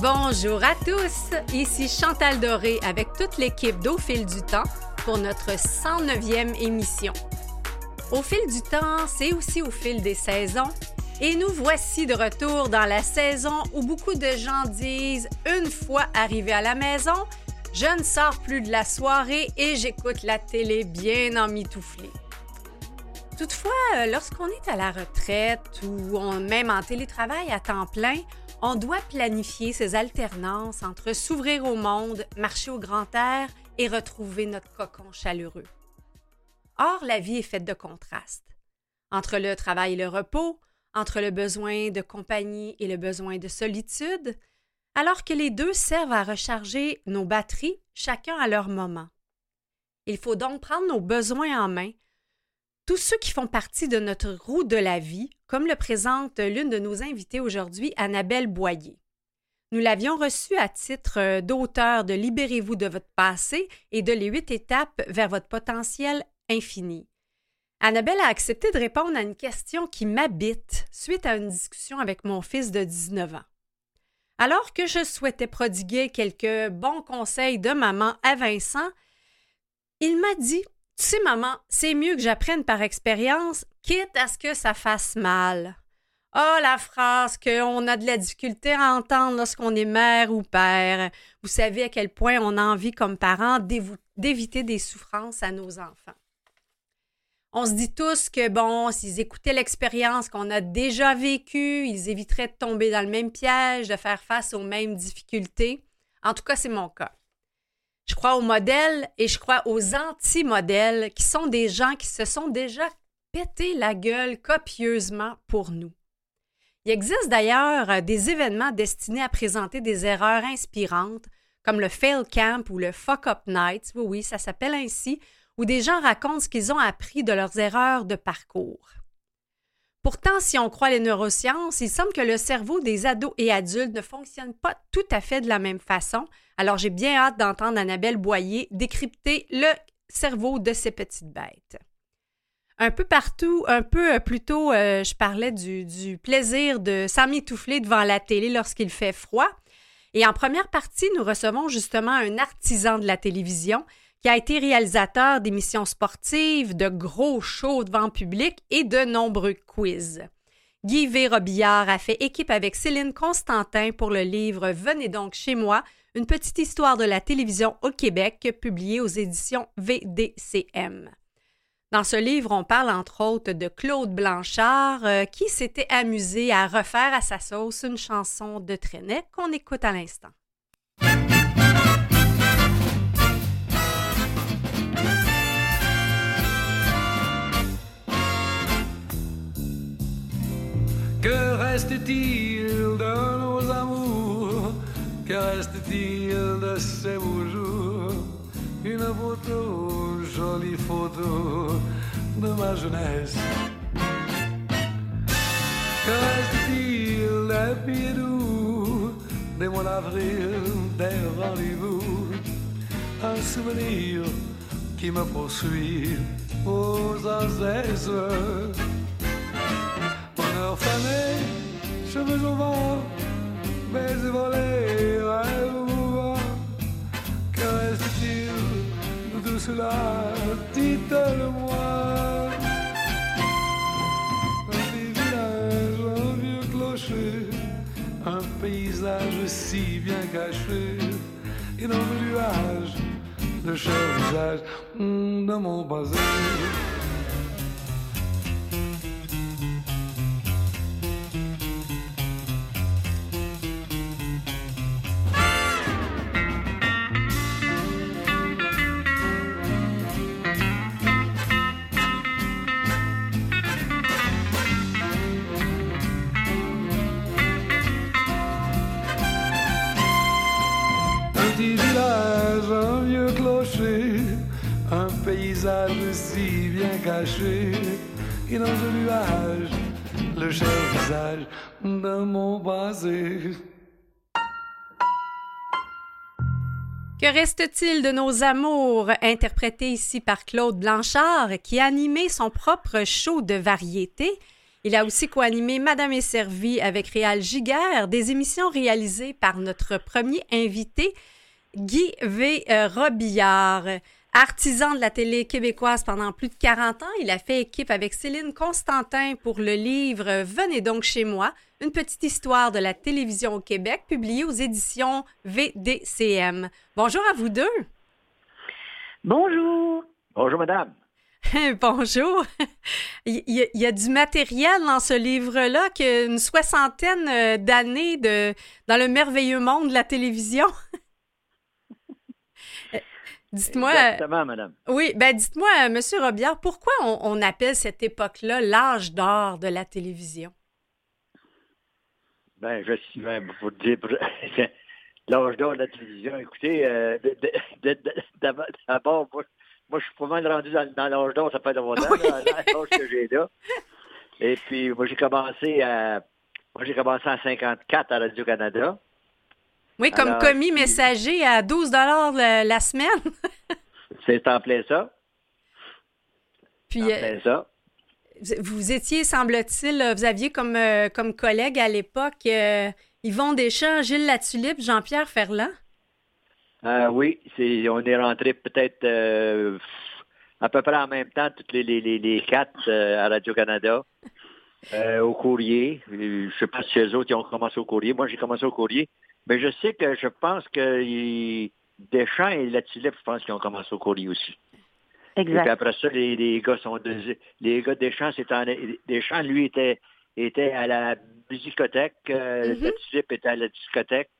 Bonjour à tous, ici Chantal Doré avec toute l'équipe d'Au fil du temps pour notre 109e émission. Au fil du temps, c'est aussi au fil des saisons et nous voici de retour dans la saison où beaucoup de gens disent une fois arrivé à la maison, je ne sors plus de la soirée et j'écoute la télé bien emmitouflée. Toutefois, lorsqu'on est à la retraite ou même en télétravail à temps plein, on doit planifier ces alternances entre s'ouvrir au monde, marcher au grand air et retrouver notre cocon chaleureux. Or, la vie est faite de contrastes. Entre le travail et le repos, entre le besoin de compagnie et le besoin de solitude, alors que les deux servent à recharger nos batteries, chacun à leur moment. Il faut donc prendre nos besoins en main tous ceux qui font partie de notre roue de la vie, comme le présente l'une de nos invitées aujourd'hui, Annabelle Boyer. Nous l'avions reçue à titre d'auteur de Libérez-vous de votre passé et de Les huit étapes vers votre potentiel infini. Annabelle a accepté de répondre à une question qui m'habite suite à une discussion avec mon fils de 19 ans. Alors que je souhaitais prodiguer quelques bons conseils de maman à Vincent, il m'a dit tu sais, maman, c'est mieux que j'apprenne par expérience, quitte à ce que ça fasse mal. Oh, la phrase qu'on a de la difficulté à entendre lorsqu'on est mère ou père. Vous savez à quel point on a envie, comme parents, d'éviter des souffrances à nos enfants. On se dit tous que, bon, s'ils écoutaient l'expérience qu'on a déjà vécue, ils éviteraient de tomber dans le même piège, de faire face aux mêmes difficultés. En tout cas, c'est mon cas. Je crois aux modèles et je crois aux anti-modèles qui sont des gens qui se sont déjà pété la gueule copieusement pour nous. Il existe d'ailleurs euh, des événements destinés à présenter des erreurs inspirantes, comme le Fail Camp ou le Fuck Up Night, oui, oui, ça s'appelle ainsi, où des gens racontent ce qu'ils ont appris de leurs erreurs de parcours. Pourtant, si on croit les neurosciences, il semble que le cerveau des ados et adultes ne fonctionne pas tout à fait de la même façon. Alors, j'ai bien hâte d'entendre Annabelle Boyer décrypter le cerveau de ces petites bêtes. Un peu partout, un peu euh, plus tôt, euh, je parlais du, plaisir de s'emmitoufler devant la télé lorsqu'il fait froid. Et en première partie, nous recevons justement un artisan de la télévision qui a été réalisateur d'émissions sportives, de gros shows devant public et de nombreux quiz. Guy V. A fait équipe avec Céline Constantin pour le livre Venez donc chez moi, une petite histoire de la télévision au Québec, publié aux éditions VDCM. Dans ce livre, on parle entre autres de Claude Blanchard, euh, qui s'était amusé à refaire à sa sauce une chanson de Trenet qu'on écoute à l'instant. Que reste-t-il de nos amours? Que reste-t-il de ces beaux jours? Une photo, jolie photo de ma jeunesse. Que reste-t-il des pieds doux, des mois d'avril, des rendez-vous? Un souvenir qui me poursuit aux azès fané, cheveux au vent, baisers volés, rêves mouvants. Que reste-t-il de tout cela? Dites-le-moi. Un petit village, un vieux clocher, un paysage si bien caché, et dans le nuage, visage de mon basé. Caché et dans nuage le visage de mon basé. Que reste-t-il de nos amours, interprété ici par Claude Blanchard, qui a animé son propre show de variété? Il a aussi co-animé Madame est servie avec Réal Giguère, des émissions réalisées par notre premier invité, Guy V. Robillard. Artisan de la télé québécoise pendant plus de 40 ans, il a fait équipe avec Céline Constantin pour le livre Venez donc chez moi, une petite histoire de la télévision au Québec, publié aux éditions VDCM. Bonjour à vous deux. Bonjour. Bonjour, madame. Bonjour. Il y, a, du matériel dans ce livre-là, qu'une soixantaine euh, d'années de, dans le merveilleux monde de la télévision. Dites-moi. Exactement, madame. Oui, ben dites-moi, Monsieur Robillard, pourquoi on, appelle cette époque-là l'âge d'or de la télévision? Ben, je suis même, vous dire, l'âge d'or de la télévision, écoutez, euh, d'abord, moi, moi, je suis pas mal rendu dans, l'âge d'or, ça fait longtemps, l'âge que j'ai là. Et puis, moi, j'ai commencé à, moi, j'ai commencé en 54 à Radio-Canada. Oui, comme commis messager à 12 la, semaine. c'est en plein ça. Puis, en plein euh, ça. Vous étiez, semble-t-il, vous aviez comme, euh, comme collègue à l'époque euh, Yvon Deschamps, Gilles Latulippe, Jean-Pierre Ferland? oui, c'est, on est rentré peut-être à peu près en même temps, toutes les, les, les, quatre à Radio-Canada. au courrier. Je ne sais pas si les autres ont commencé au courrier. Moi, j'ai commencé au courrier. Mais je sais que je pense que Deschamps et Latulippe, je pense qu'ils ont commencé au courrier aussi. Exact. Et puis après ça, les, gars sont les gars Deschamps, en, Deschamps, lui, était, était à la musicothèque, euh, mm était à la discothèque.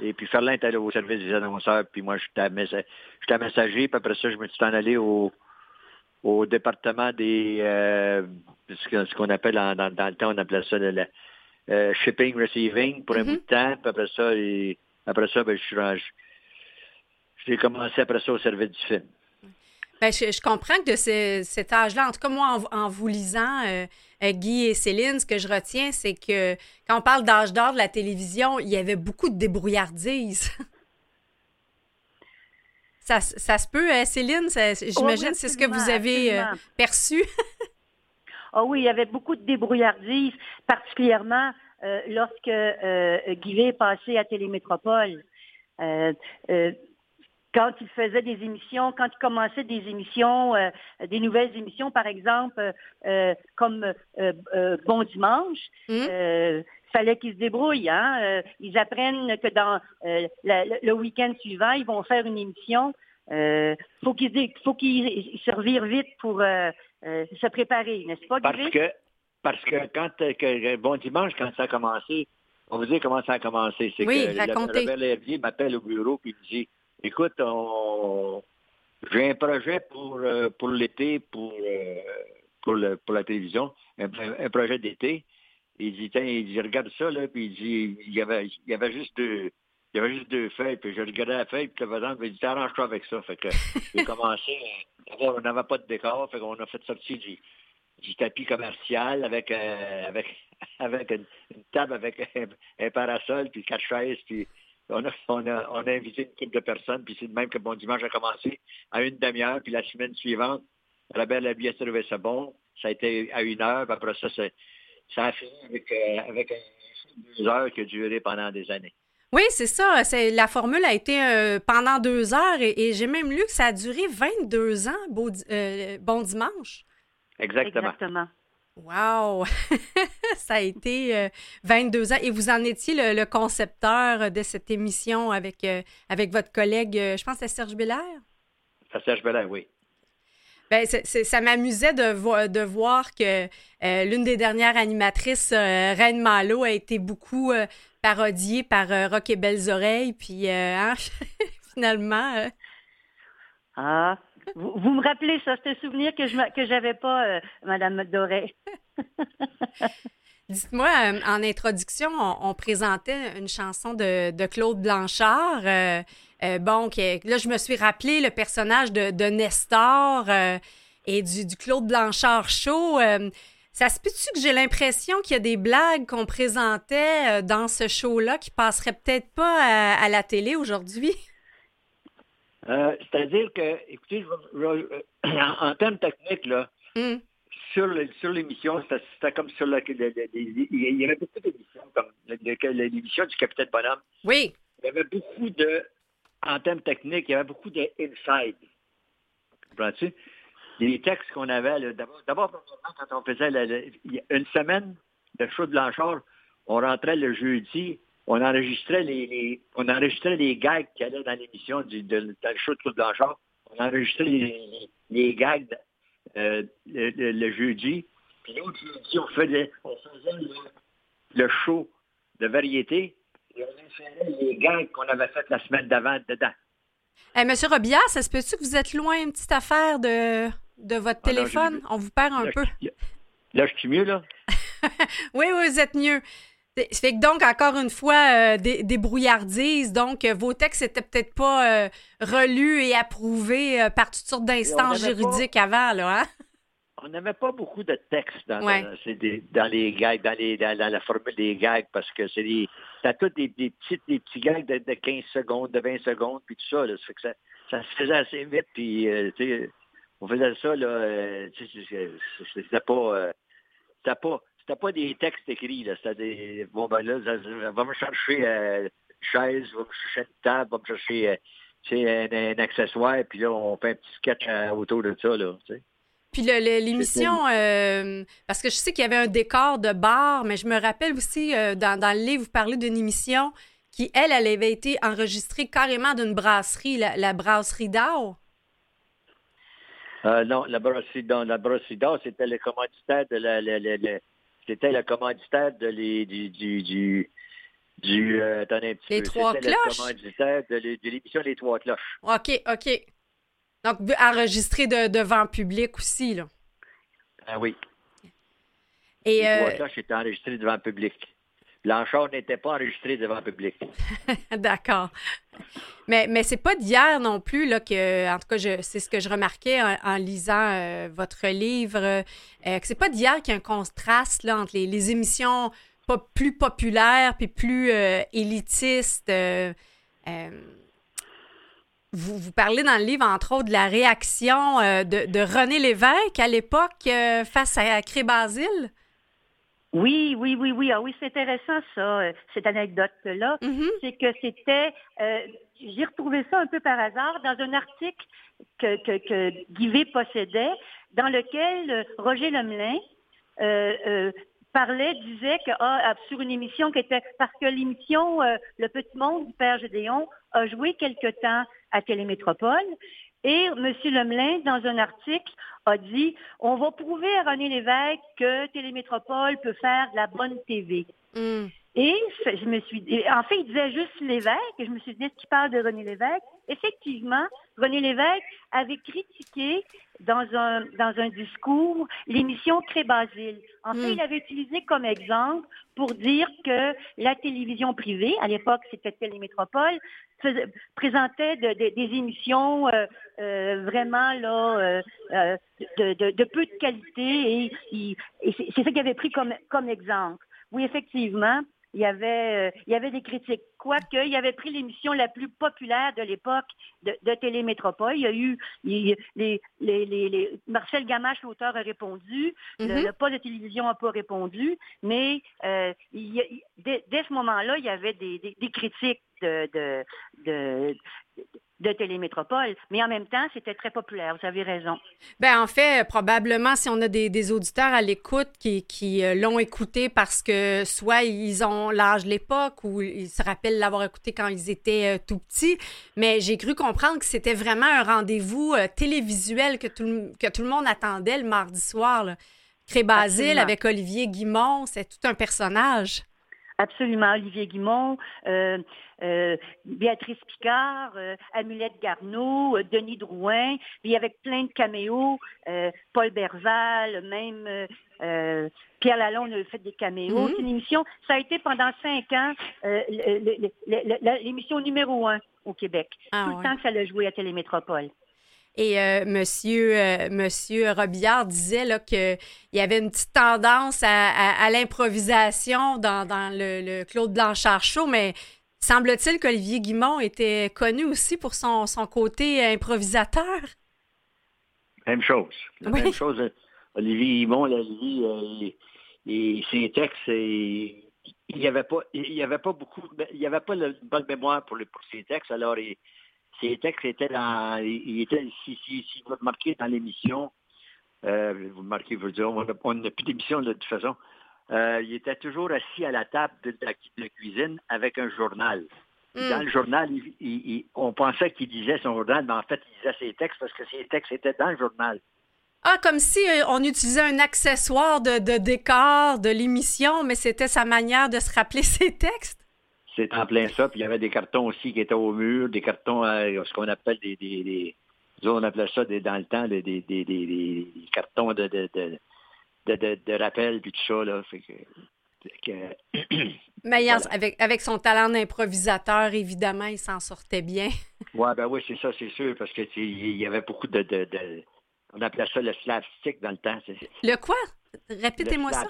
Et puis Ferland était allé au service des annonceurs, puis moi, j'étais messager, puis après ça, je me suis en allé au, au département des euh, ce qu'on appelle dans, dans, le temps, on appelait ça le, euh, shipping, receiving pour un bout de temps. Puis après ça, et, après ça, ben, je j'ai commencé après ça au service du film. Ben, je, comprends que de cet âge-là, en tout cas moi, en, vous lisant, euh, euh, Guy et Céline, ce que je retiens, c'est que quand on parle d'âge d'or de la télévision, il y avait beaucoup de débrouillardise. ça, ça, se peut, Céline, j'imagine, c'est ce que vous avez perçu. Ah oui, il y avait beaucoup de débrouillardise, particulièrement euh, lorsque euh, est passé à Télémétropole. Euh, euh, quand il faisait des émissions, quand il commençait des émissions, des nouvelles émissions, par exemple, comme Bon Dimanche, il mmh. fallait qu'ils se débrouillent. Hein? ils apprennent que dans le, week-end suivant, ils vont faire une émission. Il faut qu'ils qu'ils se vite pour euh, se préparer, n'est-ce pas, Parce que, parce que quand, euh, que, bon dimanche, quand ça a commencé, on vous dit comment ça a commencé. C'est oui, que racontez. le Hervier m'appelle au bureau et me dit, écoute, j'ai un projet pour, euh, pour l'été, pour, pour, pour la télévision, un, projet d'été. Il dit, tiens, il dit, regarde ça, là, puis il dit, il y avait, il y avait juste deux, il y avait juste deux feuilles, puis je regardais la feuille, puis le président me dit, arrange-toi avec ça. Fait que j'ai commencé on n'avait pas de décor, fait qu'on a fait sortir du, du tapis commercial avec, euh, avec, avec une, table avec un, parasol, puis quatre chaises, puis on a, on a, on a invité une couple de personnes, puis c'est de même que bon dimanche a commencé à une demi-heure, puis la semaine suivante, la belle la bière trouvait ça bon, ça a été à une heure, puis après ça, ça a fini avec, euh, avec deux heures qui a duré pendant des années. Oui, c'est ça. la formule a été euh, pendant deux heures et, j'ai même lu que ça a duré 22 ans, euh, Bon Dimanche. Exactement. Exactement. Wow! ça a été 22 euh, ans. Et vous en étiez le, concepteur de cette émission avec, avec votre collègue, je pense, c'est Serge Belair? Serge Belair, oui. Ben, ça m'amusait de, de, voir que l'une des dernières animatrices, Reine Malo, a été beaucoup parodié par euh, Rock et Belles Oreilles, puis euh, hein, finalement. Euh, ah, vous, me rappelez ça, c'est un souvenir que je que j'avais pas, Madame Doré. Dites-moi, en introduction, on, présentait une chanson de, Claude Blanchard. bon, là, je me suis rappelé le personnage de, Nestor et du, du, Claude Blanchard Show. Ça se peut-tu que j'ai l'impression qu'il y a des blagues qu'on présentait euh, dans ce show-là qui passeraient peut-être pas à, la télé aujourd'hui? Euh, c'est-à-dire que, écoutez, euh, en, termes techniques, là, hmm. sur, sur l'émission, c'était comme sur le, il y avait beaucoup d'émissions, comme l'émission du Capitaine Bonhomme. Oui. Il y avait beaucoup de, en termes techniques, il y avait beaucoup d'inside. Comprends-tu? Les textes qu'on avait, d'abord, quand on faisait une semaine de show de Blanchard, on rentrait le jeudi, on enregistrait les, on enregistrait les gags qui allaient dans l'émission du de, le show de Blanchard. On enregistrait les, les, gags euh, le, jeudi. Puis l'autre jeudi, on faisait, on faisait le, show de variété et on insérait les gags qu'on avait fait la semaine d'avant dedans. Hey, Monsieur Robillard, ça se peut-tu que vous êtes loin une petite affaire de, de votre ah téléphone? on vous perd un peu. là, je suis mieux, là? oui, oui, vous êtes mieux. Fait que donc, encore une fois, euh, des, brouillardises. Donc, euh, vos textes n'étaient peut-être pas euh, relus et approuvés par toutes sortes d'instances juridiques avant, là, hein? On n'avait pas beaucoup de textes dans, dans, les gags, dans, les, dans, la formule des gags, parce que c'est des. T'as tous des, des, petits, des petits gags de, 15 secondes, de 20 secondes, puis tout ça. Là. Ça fait que ça, ça se faisait assez vite, puis on faisait ça, là. c'était pas. c'était pas c'était pas des textes écrits, là. C'était des. Bon, ben là, va me chercher euh, une chaise, va me chercher une table, va me chercher euh, un, un, accessoire, puis là, on fait un petit sketch euh, autour de ça, là, tu sais. Puis l'émission, parce que je sais qu'il y avait un décor de bar, mais je me rappelle aussi, dans, dans, le livre, vous parlez d'une émission qui, elle, elle avait été enregistrée carrément d'une brasserie, la, brasserie d'Or. non, la d'Or, la d'Or, c'était le commanditaire de la, c'était le commanditaire de les, du, du, du, du euh, attendez un petit les Trois cloches? le commanditaire de, l'émission Les Trois cloches. OK, OK. Donc, enregistré de, devant public aussi, là. Ah oui. Et les Trois euh, cloches étaient enregistrées devant public. Blanchard n'était pas enregistré devant le public. D'accord. Mais, mais c'est pas d'hier non plus, que, en tout cas, c'est ce que je remarquais en, lisant euh, votre livre, euh, que c'est pas d'hier qu'il y a un contraste entre les, émissions plus populaires puis plus euh, élitistes. Vous, parlez dans le livre, entre autres, de la réaction de, René Lévesque à l'époque face à Cré Basile. Oui, oui, oui, oui. Ah oui, c'est intéressant ça, euh, cette anecdote-là. Mm-hmm. C'est que c'était, euh, j'ai retrouvé ça un peu par hasard dans un article que, que, que Guivet possédait, dans lequel euh, Roger Lemelin euh, parlait, disait que ah, sur une émission qui était parce que l'émission Le Petit Monde du Père Gédéon a joué quelque temps à Télémétropole et M. Lemelin, dans un article, a dit on va prouver à René Lévesque que Télémétropole peut faire de la bonne TV. Hmm. Et je me suis en fait, il disait juste Lévesque, et je me suis dit, est-ce qu'il parle de René Lévesque? Effectivement, René Lévesque avait critiqué dans un, dans un discours l'émission Cré-Basile. En fait, hmm. il avait utilisé comme exemple pour dire que la télévision privée, à l'époque c'était Télémétropole, présentait des émissions euh, euh, vraiment là euh, de, peu de qualité et, et c'est ça qu'il avait pris comme, comme exemple. Oui, effectivement, il y avait, il y avait des critiques. Quoique, il avait pris l'émission la plus populaire de l'époque de, de, Télémétropole. Il y a eu les, les, les, Marcel Gamache, l'auteur, a répondu. le, mm-hmm. poste de télévision n'a pas répondu. Mais dès, ce moment-là, il y avait des, des critiques de, de, de, Télémétropole. Mais en même temps, c'était très populaire. Vous avez raison. Ben en fait, probablement, si on a des, auditeurs à l'écoute qui, qui euh, l'ont écouté parce que soit ils ont l'âge de l'époque ou ils se rappellent l'avoir écouté quand ils étaient euh, tout petits. Mais j'ai cru comprendre que c'était vraiment un rendez-vous euh, télévisuel que tout, que tout le monde attendait le mardi soir. Cré-Basile avec Olivier Guimont, c'est tout un personnage. Absolument. Olivier Guimont, euh, euh, Béatrice Picard, euh, Amulette Garneau, Denis Drouin, puis avec plein de caméos, Paul Berval, même Pierre Lalonde a fait des caméos. Mm-hmm. C'est une émission, ça a été pendant cinq ans l'émission numéro un au Québec. Ah Tout le temps que ça l'a joué à Télémétropole. Et euh, monsieur, euh, monsieur Robillard disait qu'il y avait une petite tendance à, l'improvisation dans, le, Claude Blanchard Show, mais semble-t-il qu'Olivier Guimont était connu aussi pour son, côté improvisateur. Même chose. La même chose. Olivier Himon, là, lui, euh, et ses textes, et, il n'y avait pas, il y avait pas beaucoup, il y avait pas le bonne mémoire pour, pour ses textes. Alors, ses textes étaient dans, il était, si, si, si vous remarquez dans l'émission, euh, vous remarquez, vous dire, on n'a plus d'émission de toute façon. Euh, il était toujours assis à la table de, la cuisine avec un journal. Hmm. Dans le journal, on pensait qu'il disait son journal, mais en fait, il disait ses textes parce que ses textes étaient dans le journal. Ah, comme si euh, on utilisait un accessoire de, décor de l'émission, mais c'était sa manière de se rappeler ses textes? C'est en plein ça. Puis il y avait des cartons aussi qui étaient au mur, des cartons, euh, ce qu'on appelle des, des, on appelait ça dans le temps des, des, cartons de, de, de, rappel, puis tout ça. Là. Mais avec, avec son talent d'improvisateur, évidemment, il s'en sortait bien. ouais, ben oui, c'est ça, c'est sûr, parce qu'il y avait beaucoup de on appelait ça le slapstick dans le temps. Le quoi? Répétez-moi ça.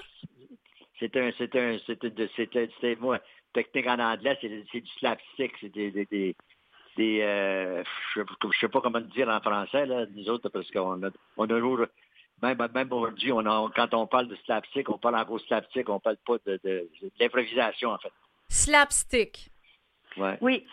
C'est un, c'est un, c'est moi, technique en anglais, c'est, du slapstick. C'est des, des, des, euh, je ne sais pas comment dire en français, là, nous autres, parce qu'on a, on a même, même aujourd'hui, on quand on parle de slapstick, on parle en gros slapstick, on parle pas de, de, l'improvisation, en fait. Slapstick. Ouais. Oui.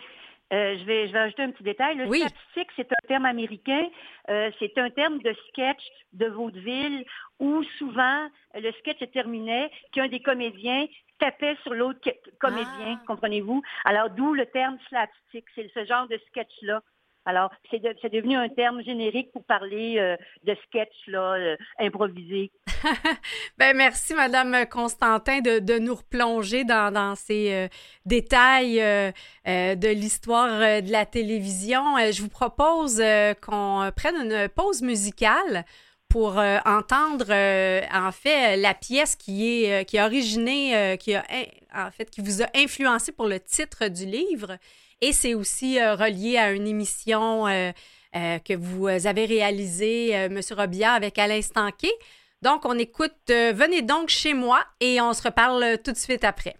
Euh, je, vais, je vais ajouter un petit détail. Le statistique, c'est un terme américain. Euh, c'est un terme de sketch de vaudeville où souvent le sketch se terminait qu'un des comédiens tapait sur l'autre comédien, ah. comprenez-vous? Alors d'où le terme slapstick. C'est ce genre de sketch-là. Alors, c'est devenu un terme générique pour parler euh, de sketch là, euh, improvisé. ben, merci, Madame Constantin, de, nous replonger dans, ces euh, détails de l'histoire de la télévision. je vous propose qu'on prenne une pause musicale pour entendre en fait la pièce qui est qui a originé, qui a en fait qui vous a influencé pour le titre du livre. Et c'est aussi euh, relié à une émission euh, euh, que vous avez réalisée, M. Robillard, avec Alain Stanquet. Donc, on écoute Venez donc chez moi et on se reparle tout de suite après.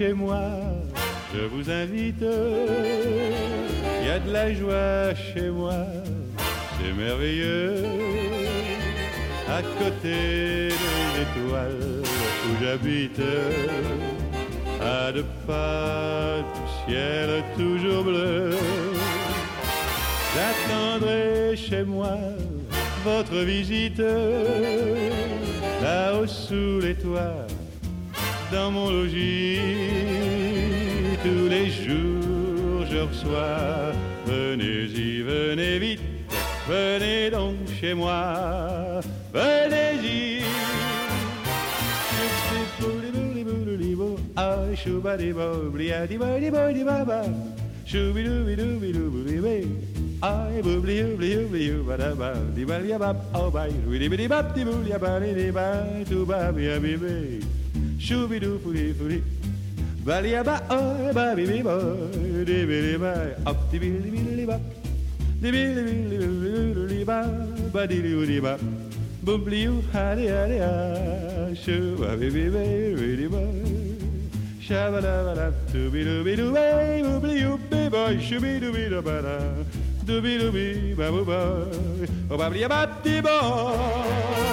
Chez moi, je vous invite. Il y a de la joie chez moi, c'est merveilleux. À côté de l'étoile où j'habite, à deux pas du ciel toujours bleu. J'attendrai chez moi votre visite, là-haut sous les toits dans mon logis. Reçois, venez-y, venez vite, venez donc chez moi, venez-y. Boobliou, hadi hadi ah, shuba bibi bibi bibi Shabalabala, dooby dooby dooby, boobliou, bibi, shubi dooby doobada, dooby dooby, babu boy, oh babli abati boy.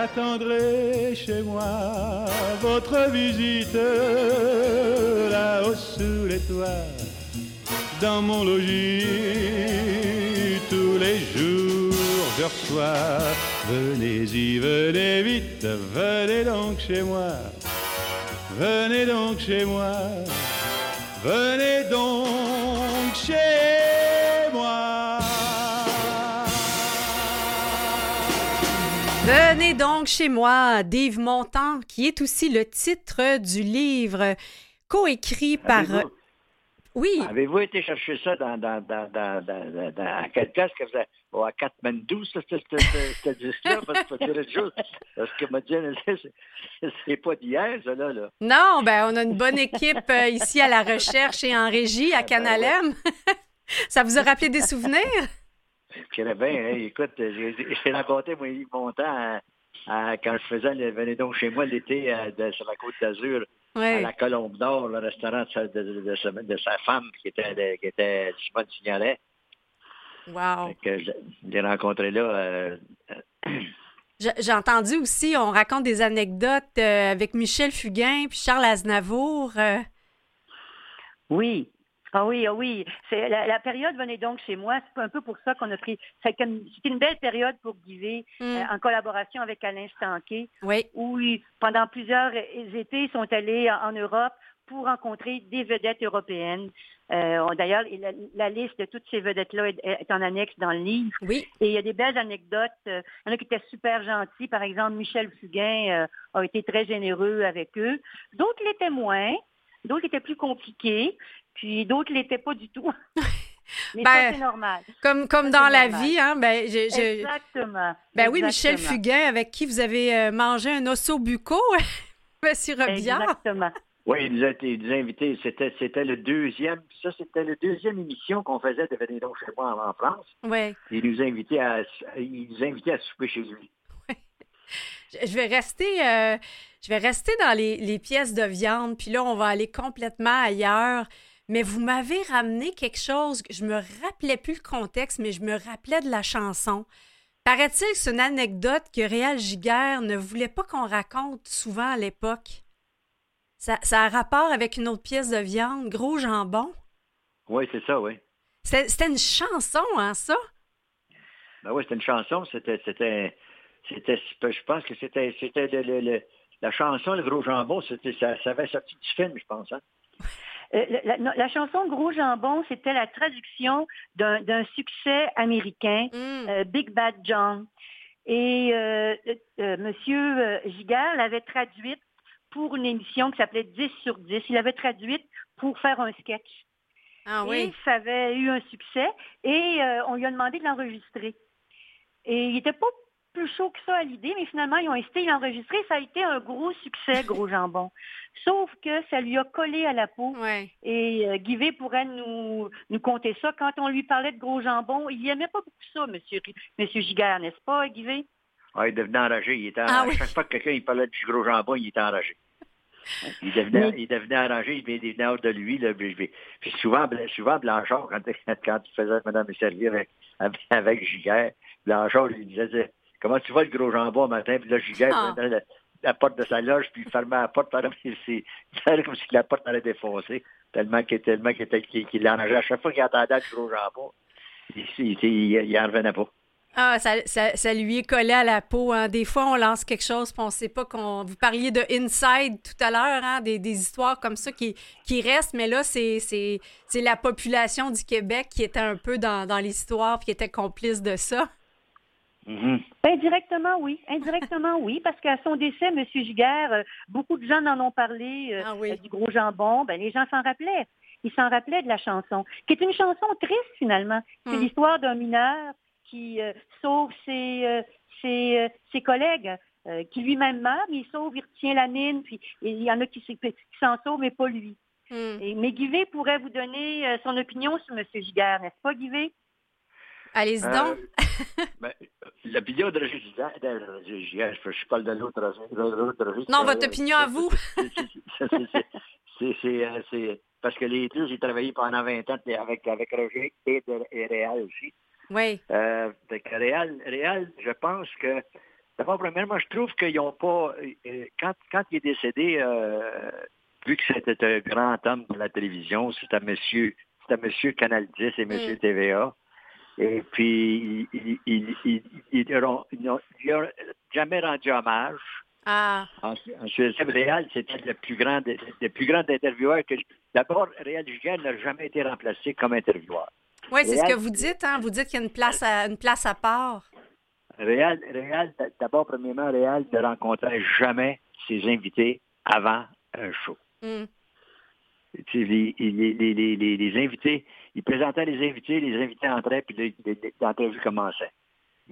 J'attendrai chez moi votre visite là-haut sous les toits, dans mon logis tous les jours je reçois. Venez-y, venez vite, venez donc chez moi, venez donc chez moi, venez donc chez Venez donc chez moi, Dave Montand, qui est aussi le titre du livre coécrit par. Avez-vous- Oui, Avez-vous été chercher ça dans, dans, dans, dans, dans, quelle place que vous avez, oh, à Katmandou, ça, ce, ce, ce, ce disque-là, parce que m'a dit, c'est- c'est pas d'hier, ça, là, là. non, ben on a une bonne équipe euh, ici à la recherche et en régie à Ah, ben Canalem. Ça vous a rappelé des souvenirs? Là, ben, hein, écoute, j'ai j'ai rencontré, moi, Yves Montand, à- à- quand je faisais le Venez donc chez moi l'été euh, sur la côte d'Azur, à la Colombe d'Or, le restaurant de sa, de, de- de sa- de sa femme, qui était, qui était Simone Signoret. Wow. Que je je l'ai rencontré là. euh, J'ai entendu aussi, on raconte des anecdotes euh, avec Michel Fugain puis Charles Aznavour. euh, Oui. Ah oui, ah oui. C'est la, la période venait donc chez moi. C'est un peu pour ça qu'on a pris. C'était une belle période pour Guivet, hmm, euh, en collaboration avec Alain Stanquet, oui, où pendant plusieurs étés, ils sont allés en, en Europe pour rencontrer des vedettes européennes. Euh, D'ailleurs, la, la liste de toutes ces vedettes-là est, est en annexe dans le livre. oui. Et il y a des belles anecdotes. Euh, Il y en a qui étaient super gentils. Par exemple, Michel Fugain euh, a été très généreux avec eux. D'autres l'étaient moins. D'autres étaient plus compliqués. Puis d'autres l'étaient pas du tout. Mais Ben, ça, c'est normal. Comme, comme Ça, dans la normal. vie, hein? Ben, je- je- Exactement. ben oui, Michel. Fugain, avec qui vous avez euh, mangé un osso bucco, Monsieur Robillard. Exactement. oui, il nous a, été- il nous a invités. C'était, c'était le deuxième. Ça, c'était la deuxième émission qu'on faisait de Venez donc chez moi en, en France. Oui. Il nous a invités à, il nous a invités à souper chez lui. Je je vais rester, euh, je vais rester dans les, les pièces de viande, puis là, on va aller complètement ailleurs. Mais vous m'avez ramené quelque chose, je me rappelais plus le contexte, mais je me rappelais de la chanson. Paraît-il que c'est une anecdote que Réal Giguère ne voulait pas qu'on raconte souvent à l'époque. Ça, ça a un rapport avec une autre pièce de viande, gros jambon? Oui, c'est ça, oui. C'était c'était une chanson, hein, ça? Ben oui, c'était une chanson. C'était, c'était, c'était, je pense que c'était, c'était le- le- le- la chanson, le gros jambon, c'était, ça, ça avait sorti du film, je pense. Hein? Euh, la, la- la chanson Gros Jambon, c'était la traduction d'un succès américain, Hum, euh, Big Bad John. Et euh, euh, euh, Monsieur Giguère l'avait traduite pour une émission qui s'appelait 10 sur 10. Il l'avait traduite pour faire un sketch. Ah Et oui. ça avait eu un succès et euh, on lui a demandé de l'enregistrer. Et il n'était pas plus chaud que ça à l'idée, mais finalement, ils ont essayé de l'enregistrer. Ça a été un gros succès, Gros Jambon. Sauf que ça lui a collé à la peau. Ouais. Et euh, Guivet pourrait nous, nous conter ça. Quand on lui parlait de Gros Jambon, il n'aimait pas beaucoup ça, Monsieur, monsieur Giguère, n'est-ce pas, Guivet? Ah, il devenait enragé. Il était Ah à oui. chaque fois que quelqu'un il parlait du gros jambon, il était enragé. Il devenait, Mais- il devenait enragé, il devenait- il devenait hors de lui. Là, puis, puis- souvent, souvent Blanchard, quand, quand il faisait Madame et servir avec, avec, avec Giguère, Blanchard lui disait Comment tu vas le gros jambon le matin? Puis là, Giguère Ah. prenait la, la porte de sa loge, puis il fermait la porte comme si la porte allait défoncer. Tellement qu'il tellement qu'il qu'il l'enrageait. À chaque fois qu'il entendait le gros jambon, il, il, il, il en revenait pas. Ah, ça, ça, ça lui est collé à la peau. Hein. Des fois, on lance quelque chose, puis on sait pas qu'on. Vous parliez de Inside tout à l'heure, hein, des, des histoires comme ça qui, qui restent, mais là, c'est, la population du Québec qui était un peu dans, dans l'histoire, puis qui était complice de ça. Mhm. Indirectement, oui. Indirectement, oui, parce qu'à son décès, M. Giguère, euh, beaucoup de gens en ont parlé euh, Ah oui. euh, du gros jambon. Ben, les gens s'en rappelaient. Ils s'en rappelaient de la chanson, qui est une chanson triste finalement. C'est Hmm. l'histoire d'un mineur qui euh, sauve ses, euh, ses, euh, ses collègues, euh, qui lui-même meurt, mais il sauve, il retient la mine, puis il y en a qui, s'en sauvent, mais pas lui. Et, mais Guivet pourrait vous donner euh, son opinion sur M. Giguère, n'est-ce pas, Guivet? Allez-y Euh, donc. Ben, L'opinion de je, parle de l'autre Non, votre euh, opinion à vous. c'est- c'est- c'est- c'est- c'est- c'est, euh, c'est- Parce que les deux, j'ai travaillé pendant 20 ans avec, avec Roger et, de, et Réal aussi. Oui. Euh, que Réal, Réal, je pense que D'abord, premièrement, je trouve qu'ils n'ont pas. euh, quand, quand il est décédé, euh, vu que c'était un grand homme de la télévision, c'était monsieur, c'était monsieur Canal 10 et monsieur Mm. TVA. Et puis, ils il, il, il, jamais rendu hommage. Ah, En, en Suède, Réal, c'était le plus grand, des- le plus grand intervieweur que. D'abord, Réal Giguère n'a jamais été remplacé comme intervieweur. oui, c'est ce que vous dites, hein? Vous dites qu'il y a une place à, une place à part. Réal, Réal, d'abord, premièrement, Réal ne rencontrait jamais ses invités avant un show. Hmm. Les invités, il présentait les invités, les invités entraient, puis l'entrevue commençait.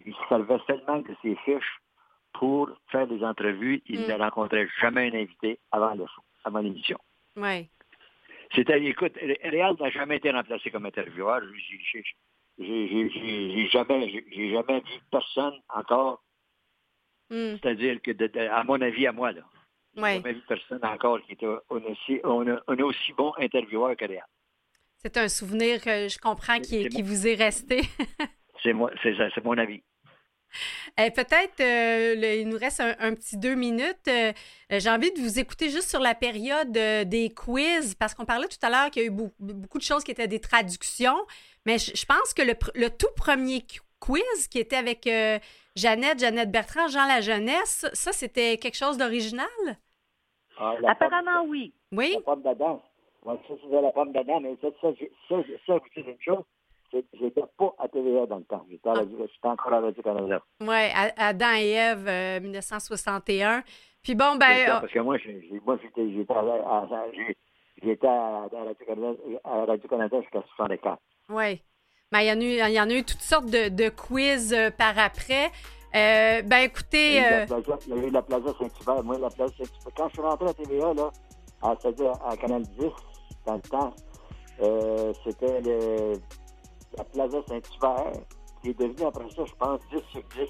Il servait seulement de ses fiches pour faire des entrevues. Il Mm. ne rencontrait jamais un invité avant le show, avant l'émission. Oui. C'était, écoute, Ré- Réal n'a jamais été remplacé comme intervieweur. J'ai- jamais, j'ai- jamais vu personne encore, Hmm. c'est-à-dire que, de- de- à mon avis, à moi, là, j'ai Oui. jamais vu personne encore qui était un aussi, un aussi bon intervieweur que Réal. C'est un souvenir que je comprends qui, C'est qui bon. vous est resté. C'est moi, c'est ça, c'est mon avis. Eh, Peut-être, euh, il nous reste un, un petit deux minutes. Euh, euh, J'ai envie de vous écouter juste sur la période euh, des quiz, parce qu'on parlait tout à l'heure qu'il y a eu beau- beaucoup de choses qui étaient des traductions, mais je, je pense que le, pr- le tout premier qu- quiz qui était avec euh, Jeannette, Jeannette Bertrand, Jean La Jeunesse, ça, c'était quelque chose d'original? Ah, Apparemment, oui. Oui? La. Ouais, ça, c'était la pomme d'Adam, mais ça, ça, dites une chose, c'est j'étais pas à TVA dans le temps. J'étais, à Ah. Encore à Radio-Canada. Oui, Adam et Ève, euh, 1961. Puis bon, C'est ben, ça, euh, parce que moi, j'étais, j'étais à, à- à- à, à Radio-Canada, à jusqu'à 64. Oui. Ben, il, y en a eu, il y en a eu toutes sortes de, de quiz euh, par après. Euh, ben, écoutez, euh, il y a eu la Plaza Saint-Hubert. Moi, la Plaza Saint-Hubert. Quand je suis rentré à TVA, là, à, c'est-à-dire à Canal 10, dans le temps, euh, c'était la Plaza Saint-Hubert, qui est devenue après ça, je pense, 10 sur 10.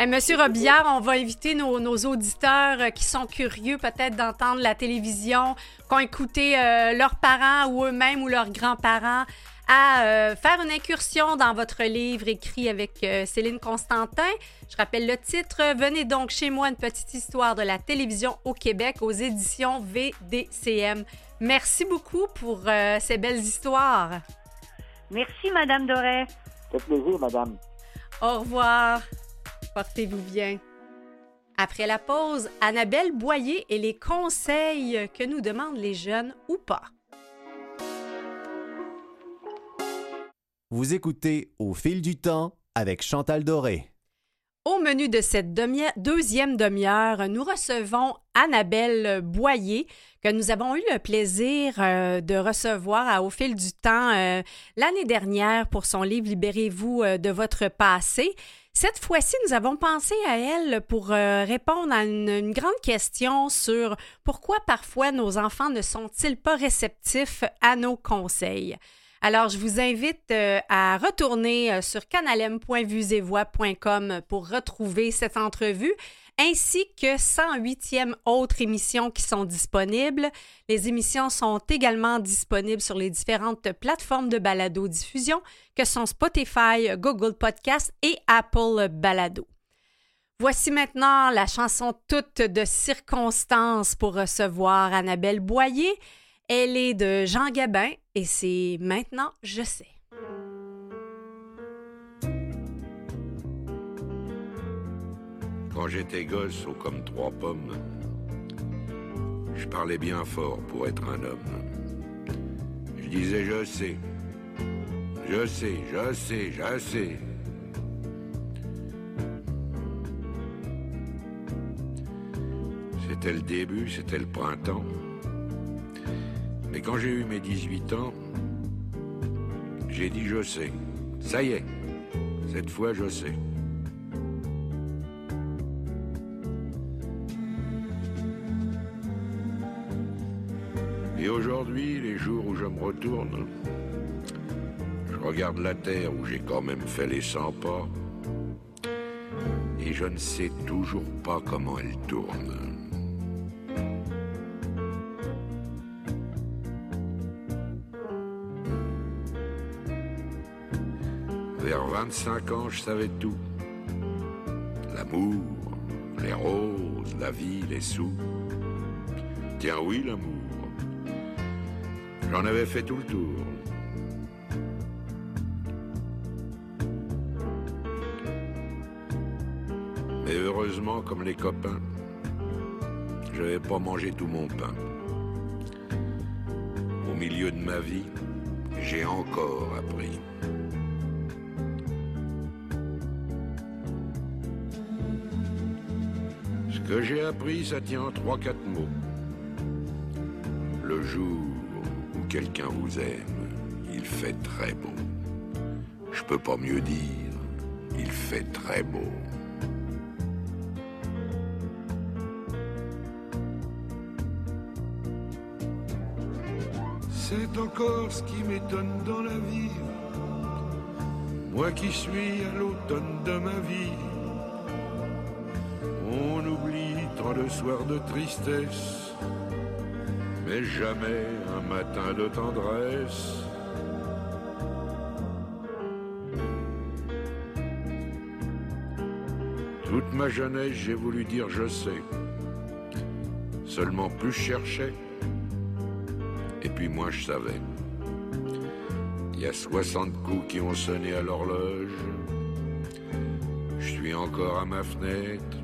eh, Monsieur Robillard, on va inviter nos, auditeurs euh, qui sont curieux peut-être d'entendre la télévision, qui ont écouté euh, leurs parents ou eux-mêmes ou leurs grands-parents à euh, faire une incursion dans votre livre écrit avec euh, Céline Constantin. Je rappelle le titre Venez donc chez moi, une petite histoire de la télévision au Québec aux éditions VDCM. Merci beaucoup pour euh, ces belles histoires. Merci, Madame Doré. Ça fait plaisir, madame. Au revoir. Portez-vous bien. Après la pause, Annabelle Boyer et les conseils que nous demandent les jeunes ou pas. Vous écoutez Au fil du temps avec Chantal Doré. Au menu de cette deuxième demi-heure, nous recevons Annabelle Boyer, que nous avons eu le plaisir euh, de recevoir à- au fil du temps euh, l'année dernière pour son livre Libérez-vous euh, de votre passé. Cette fois-ci, nous avons pensé à elle pour euh, répondre à une grande question sur pourquoi parfois nos enfants ne sont-ils pas réceptifs à nos conseils. Alors, je vous invite euh, à retourner euh, sur canalem.vuesetvoix.com pour retrouver cette entrevue, ainsi que 108e autres émissions qui sont disponibles. Les émissions sont également disponibles sur les différentes plateformes de balado-diffusion que sont Spotify, Google Podcast et Apple Balado. Voici maintenant la chanson toute de circonstance pour recevoir Annabelle Boyer. Elle est de Jean Gabin et c'est maintenant Je sais. Quand j'étais gosse, haut comme trois pommes, je parlais bien fort pour être un homme. Je disais je sais, je sais, je sais, je sais. C'était le début, c'était le printemps. Mais quand j'ai eu mes 18 ans, j'ai dit je sais. Ça y est, cette fois je sais. Et aujourd'hui, les jours où je me retourne, je regarde la terre où j'ai quand même fait les 100 pas, et je ne sais toujours pas comment elle tourne. Vers 25 ans, je savais tout. L'amour les roses, la vie, les sous. Tiens oui, l'amour. J'en avais fait tout le tour. Mais heureusement, comme les copains, je n'avais pas mangé tout mon pain. Au milieu de ma vie, j'ai encore appris. Que j'ai appris, ça tient en trois, quatre mots. Le jour où quelqu'un vous aime, il fait très beau. Je peux pas mieux dire, il fait très beau. C'est encore ce qui m'étonne dans la vie. Moi qui suis à l'automne de ma vie. De soirs de tristesse, mais jamais un matin de tendresse. Toute ma jeunesse, j'ai voulu dire je sais. Seulement plus je cherchais, et puis moi je savais. Il y a 60 coups qui ont sonné à l'horloge. Je suis encore à ma fenêtre.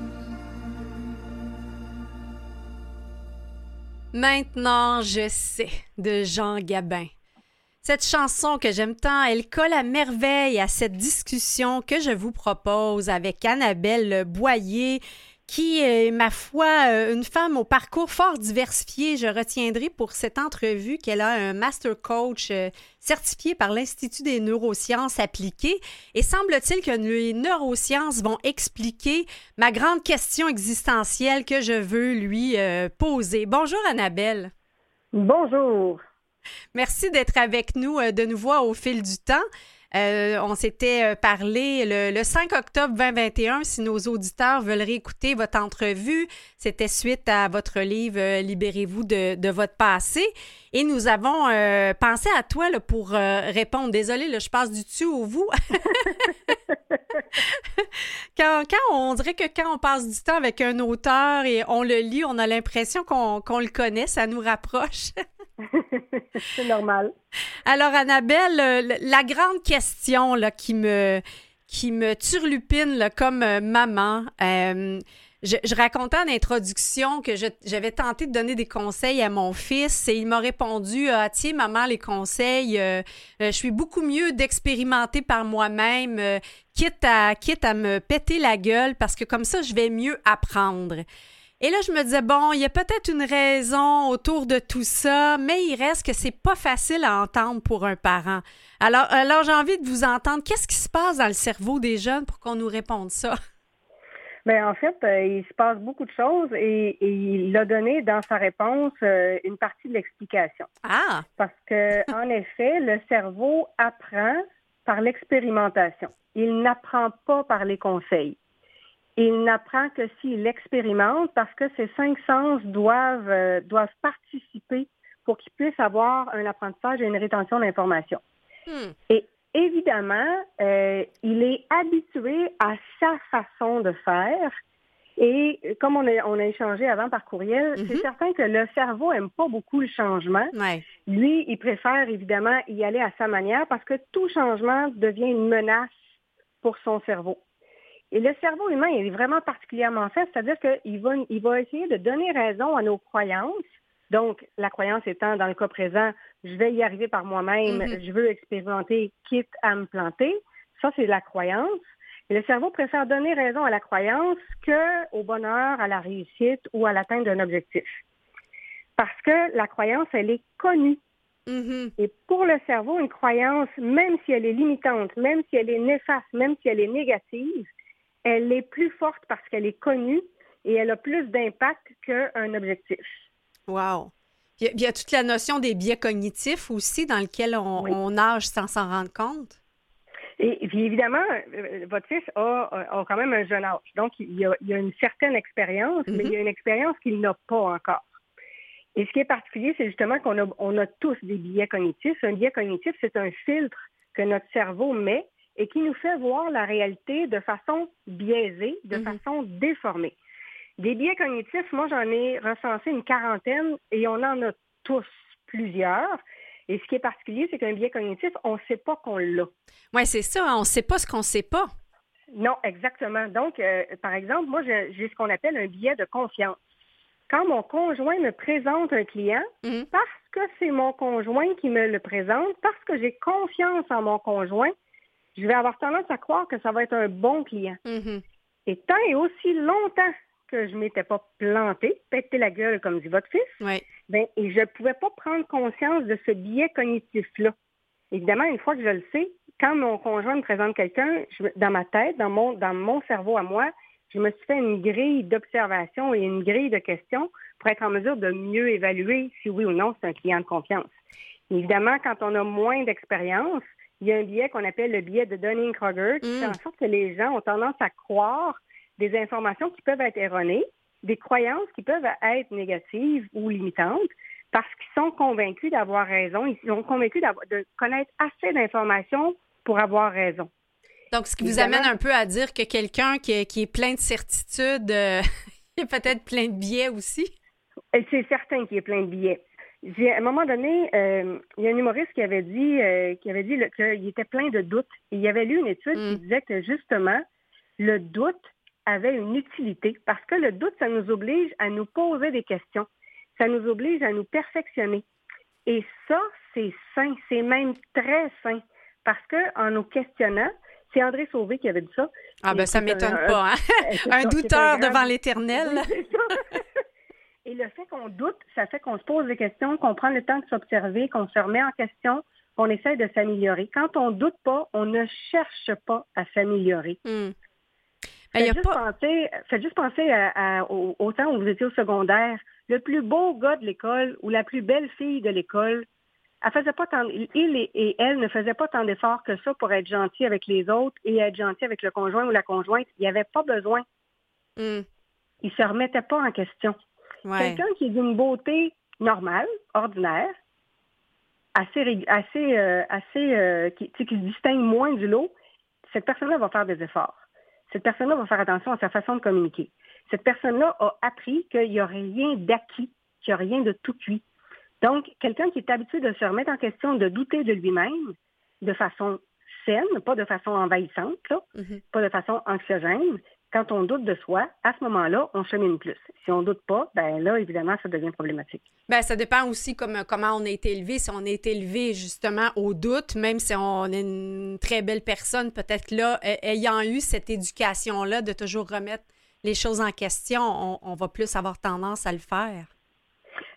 Maintenant, je sais de Jean Gabin. Cette chanson que j'aime tant, elle colle à merveille à cette discussion que je vous propose avec Annabelle Boyer, qui est, ma foi, euh, une femme au parcours fort diversifié. Je retiendrai pour cette entrevue qu'elle a un master coach euh, certifié par l'Institut des neurosciences appliquées. Et semble-t-il que les neurosciences vont expliquer ma grande question existentielle que je veux lui euh, poser. Bonjour, Annabelle. Bonjour. Merci d'être avec nous de nouveau au fil du temps. Euh, on s'était parlé le, le, 5 octobre 2021. Si nos auditeurs veulent réécouter votre entrevue, c'était suite à votre livre euh, Libérez-vous de, de, votre passé. Et nous avons euh, pensé à toi là, pour euh, répondre. Désolée, là, je passe du tu au vous. quand, quand, on dirait que quand on passe du temps avec un auteur et on le lit, on a l'impression qu'on qu le connaît, ça nous rapproche. C'est normal. Alors, Annabelle, la grande question là, qui me qui me turlupine comme euh, maman, euh, je, racontais en introduction que j'avais tenté de donner des conseils à mon fils et il m'a répondu ah, Tiens, maman, les conseils, euh, je suis beaucoup mieux d'expérimenter par moi-même, euh, quitte, à, quitte à me péter la gueule parce que comme ça, je vais mieux apprendre. Et là, je me disais, bon, il y a peut-être une raison autour de tout ça, mais il reste que c'est pas facile à entendre pour un parent. Alors, alors j'ai envie de vous entendre. Qu'est-ce qui se passe dans le cerveau des jeunes pour qu'on nous réponde ça? Bien, en fait, euh, il se passe beaucoup de choses et, et il a donné dans sa réponse euh, une partie de l'explication. Ah! Parce que, en effet, le cerveau apprend par l'expérimentation. Il n'apprend pas par les conseils. Il n'apprend que s'il expérimente parce que ses cinq sens doivent, euh, doivent participer pour qu'il puisse avoir un apprentissage et une rétention d'informations. Hmm. Et évidemment, euh, il est habitué à sa façon de faire. Et comme on a, on a échangé avant par courriel, Mhm. c'est certain que le cerveau aime pas beaucoup le changement. Ouais. Lui, il préfère évidemment y aller à sa manière parce que tout changement devient une menace pour son cerveau. Et le cerveau humain il est vraiment particulièrement fait, c'est-à-dire qu'il va, il va essayer de donner raison à nos croyances. Donc, la croyance étant, dans le cas présent, je vais y arriver par moi-même, Mhm. je veux expérimenter, quitte à me planter. Ça, c'est la croyance. Et le cerveau préfère donner raison à la croyance que au bonheur, à la réussite ou à l'atteinte d'un objectif. Parce que la croyance, elle est connue. Mhm. Et pour le cerveau, une croyance, même si elle est limitante, même si elle est néfaste, même si elle est négative, elle est plus forte parce qu'elle est connue et elle a plus d'impact qu'un objectif. Wow. Il y, a, il y a toute la notion des biais cognitifs aussi dans lequel on, Oui. on nage sans s'en rendre compte. Et puis évidemment, euh, votre fils a, a quand même un jeune âge. Donc, il y a, il y a une certaine expérience, mais Mhm. il y a une expérience qu'il n'a pas encore. Et ce qui est particulier, c'est justement qu'on a, on a tous des biais cognitifs. Un biais cognitif, c'est un filtre que notre cerveau met et qui nous fait voir la réalité de façon biaisée, de Mhm. façon déformée. Des biais cognitifs, moi, j'en ai recensé une quarantaine et on en a tous plusieurs. Et ce qui est particulier, c'est qu'un biais cognitif, on ne sait pas qu'on l'a. Oui, c'est ça. hein, On ne sait pas ce qu'on ne sait pas. Non, exactement. Donc, euh, par exemple, moi, j'ai ce qu'on appelle un biais de confiance. Quand mon conjoint me présente un client, Mhm. parce que c'est mon conjoint qui me le présente, parce que j'ai confiance en mon conjoint, je vais avoir tendance à croire que ça va être un bon client. Mhm. Et tant et aussi longtemps que je m'étais pas plantée, pété la gueule, comme dit votre fils, Oui. ben, et je ne pouvais pas prendre conscience de ce biais cognitif-là. Évidemment, une fois que je le sais, quand mon conjoint me présente quelqu'un, dans ma tête, dans mon, dans mon cerveau à moi, je me suis fait une grille d'observation et une grille de questions pour être en mesure de mieux évaluer si oui ou non c'est un client de confiance. Évidemment, quand on a moins d'expérience, il y a un biais qu'on appelle le biais de Dunning-Kruger qui Mm. fait en sorte que les gens ont tendance à croire des informations qui peuvent être erronées, des croyances qui peuvent être négatives ou limitantes, parce qu'ils sont convaincus d'avoir raison, ils sont convaincus de connaître assez d'informations pour avoir raison. Donc, ce qui vous amène un peu à dire que quelqu'un qui, est- qui est plein de certitudes, euh, il est peut-être plein de biais aussi? Et C'est certain qu'il y a plein de billets. À un moment donné, euh, il y a un humoriste qui avait dit, euh, qui avait dit qu'il était plein de doutes. Et il avait lu une étude Mm. qui disait que justement, le doute avait une utilité parce que le doute, ça nous oblige à nous poser des questions. Ça nous oblige à nous perfectionner. Et ça, c'est sain, c'est même très sain. Parce que en nous questionnant, c'est André Sauvé qui avait dit ça. Ah ben ça m'étonne pas. hein? Un douteur grand- devant l'éternel. Et le fait qu'on doute, ça fait qu'on se pose des questions, qu'on prend le temps de s'observer, qu'on se remet en question, qu'on essaie de s'améliorer. Quand on doute pas, on ne cherche pas à s'améliorer. Y Faites juste, pas... penser, faites juste penser à- à- au, au temps où vous étiez au secondaire. Le plus beau gars de l'école ou la plus belle fille de l'école, elle faisait pas tant, il et, et elle ne faisaient pas tant d'efforts que ça pour être gentil avec les autres et être gentil avec le conjoint ou la conjointe. Il n'y avait pas besoin. Hmm. Ils se remettaient pas en question. Ouais. Quelqu'un qui est d'une beauté normale, ordinaire, assez, assez, euh, assez euh, qui, qui se distingue moins du lot, cette personne-là va faire des efforts. Cette personne-là va faire attention à sa façon de communiquer. Cette personne-là a appris qu'il n'y a rien d'acquis, qu'il n'y a rien de tout cuit. Donc, quelqu'un qui est habitué de se remettre en question, de douter de lui-même de façon saine, pas de façon envahissante, là, Mhm. pas de façon anxiogène, quand on doute de soi, à ce moment-là, on chemine plus. Si on doute pas, ben là, évidemment, ça devient problématique. Ben, ça dépend aussi comme, comment on a été élevé. Si on a été élevé justement au doute, même si on est une très belle personne, peut-être là, euh, ayant eu cette éducation-là de toujours remettre les choses en question, on, on va plus avoir tendance à le faire.